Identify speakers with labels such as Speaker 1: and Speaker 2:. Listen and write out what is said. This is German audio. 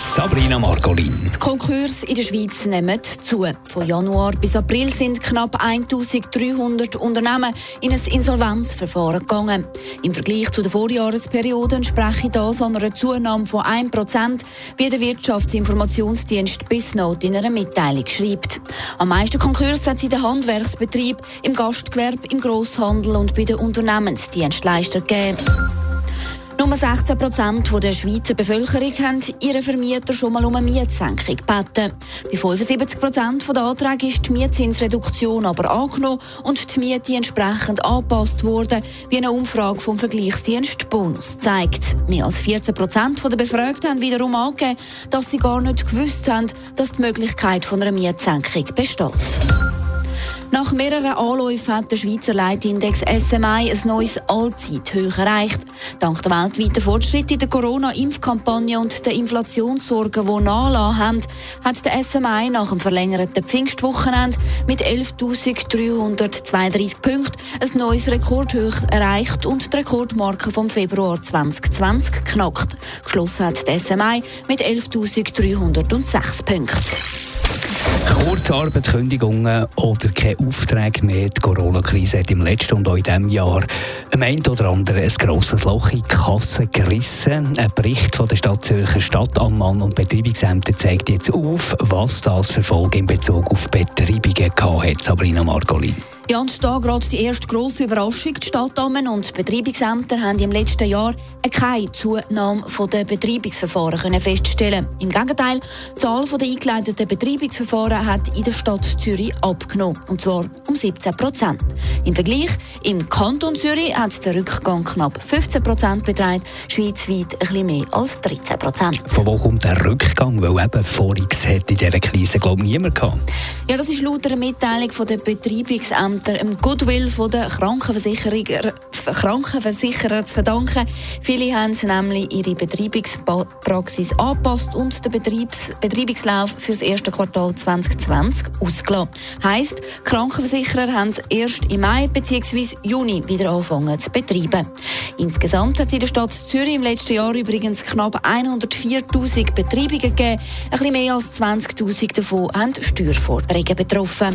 Speaker 1: Sabrina Margolin.
Speaker 2: Die Konkurse in der Schweiz nehmen zu. Von Januar bis April sind knapp 1300 Unternehmen in ein Insolvenzverfahren gegangen. Im Vergleich zu der Vorjahresperiode entspreche das einer Zunahme von 1%, wie der Wirtschaftsinformationsdienst BISNOTE in einer Mitteilung schreibt. Am meisten Konkurse hat es in den Handwerksbetrieb, im Gastgewerbe, im Grosshandel und bei den Unternehmensdienstleistern gegeben. Nur 16 Prozent der Schweizer Bevölkerung haben ihren Vermieter schon mal um eine Mietsenkung gebeten. Bei 75 Prozent der Anträge ist die Mietzinsreduktion aber angenommen und die Miete entsprechend angepasst worden, wie eine Umfrage vom Vergleichsdienst Bonus zeigt. Mehr als 14 Prozent der Befragten haben wiederum angegeben, dass sie gar nicht gewusst haben, dass die Möglichkeit von einer Mietsenkung besteht. Nach mehreren Anläufen hat der Schweizer Leitindex SMI ein neues Allzeithoch erreicht. Dank der weltweiten Fortschritte in der Corona-Impfkampagne und der Inflationssorgen, die nachlassen haben, hat der SMI nach dem verlängerten Pfingstwochenende mit 11.332 Punkten ein neues Rekordhoch erreicht und die Rekordmarke vom Februar 2020 knackt. Geschlossen hat der SMI mit 11.306 Punkten.
Speaker 1: Kurzarbeit, Kündigungen oder keine Aufträge mehr. Die Corona-Krise hat im letzten und auch in diesem Jahr am einen oder anderen ein grosses Loch in die Kasse gerissen. Ein Bericht von der Stadt Zürcher Stadtammann und Betreibungsämter zeigt jetzt auf, was das für Folgen in Bezug auf Betreibungen hat. Sabrina Margolin.
Speaker 2: Ja, und da gerade die erste grosse Überraschung. Die Stadtammen und Betreibungsämter haben im letzten Jahr keine Zunahme der Betreibungsverfahren können feststellen Im Gegenteil, die Zahl der eingeleiteten Betreibungsverfahren hat in der Stadt Zürich abgenommen. Und zwar um 17 Prozent. Im Vergleich, im Kanton Zürich hat der Rückgang knapp 15 Prozent betragen, schweizweit ein bisschen mehr als 13 Prozent.
Speaker 1: Von wo kommt der Rückgang? Weil eben Voriges hätte in dieser Krise, glaube ich, niemand gehabt.
Speaker 2: Ja, das ist laut einer Mitteilung von der Betreibungsämter unter dem Goodwill der Krankenversicherer, Krankenversicherer zu verdanken. Viele haben nämlich ihre Betreibungspraxis angepasst und den Betriebs Betreibungslauf für das erste Quartal 2020 ausgelassen. Heisst, Krankenversicherer haben erst im Mai bzw. Juni wieder angefangen zu betreiben. Insgesamt hat es in der Stadt Zürich im letzten Jahr übrigens knapp 104.000 Betreibungen gegeben. Ein bisschen mehr als 20.000 davon haben Steuerforderungen betroffen.